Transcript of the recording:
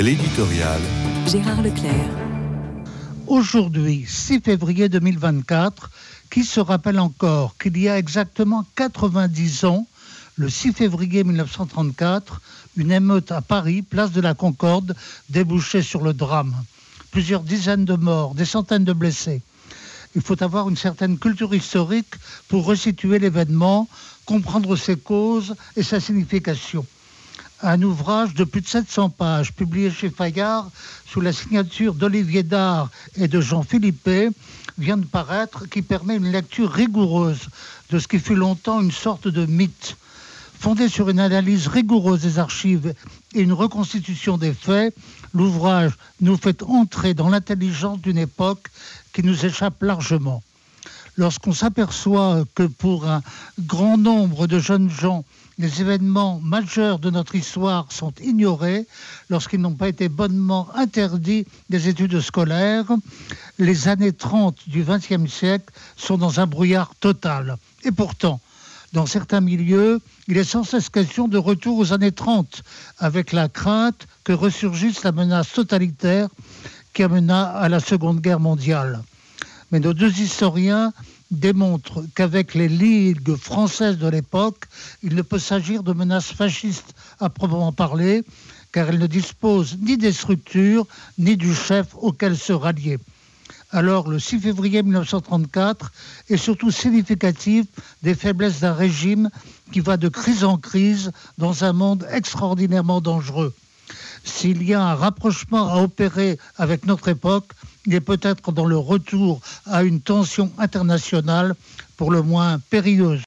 L'éditorial. Gérard Leclerc. Aujourd'hui, 6 février 2024, qui se rappelle encore qu'il y a exactement 90 ans, le 6 février 1934, une émeute à Paris, place de la Concorde, débouchait sur le drame. Plusieurs dizaines de morts, des centaines de blessés. Il faut avoir une certaine culture historique pour resituer l'événement, comprendre ses causes et sa signification un ouvrage de plus de 700 pages publié chez Fayard sous la signature d'Olivier Dard et de Jean Philippet vient de paraître qui permet une lecture rigoureuse de ce qui fut longtemps une sorte de mythe. Fondé sur une analyse rigoureuse des archives et une reconstitution des faits, l'ouvrage nous fait entrer dans l'intelligence d'une époque qui nous échappe largement. Lorsqu'on s'aperçoit que pour un grand nombre de jeunes gens, les événements majeurs de notre histoire sont ignorés lorsqu'ils n'ont pas été bonnement interdits des études scolaires. Les années 30 du XXe siècle sont dans un brouillard total. Et pourtant, dans certains milieux, il est sans cesse question de retour aux années 30, avec la crainte que ressurgisse la menace totalitaire qui amena à la Seconde Guerre mondiale. Mais nos deux historiens démontre qu'avec les ligues françaises de l'époque, il ne peut s'agir de menaces fascistes à proprement parler, car elles ne disposent ni des structures, ni du chef auquel se rallier. Alors, le 6 février 1934 est surtout significatif des faiblesses d'un régime qui va de crise en crise dans un monde extraordinairement dangereux. S'il y a un rapprochement à opérer avec notre époque, il est peut-être dans le retour à une tension internationale pour le moins périlleuse.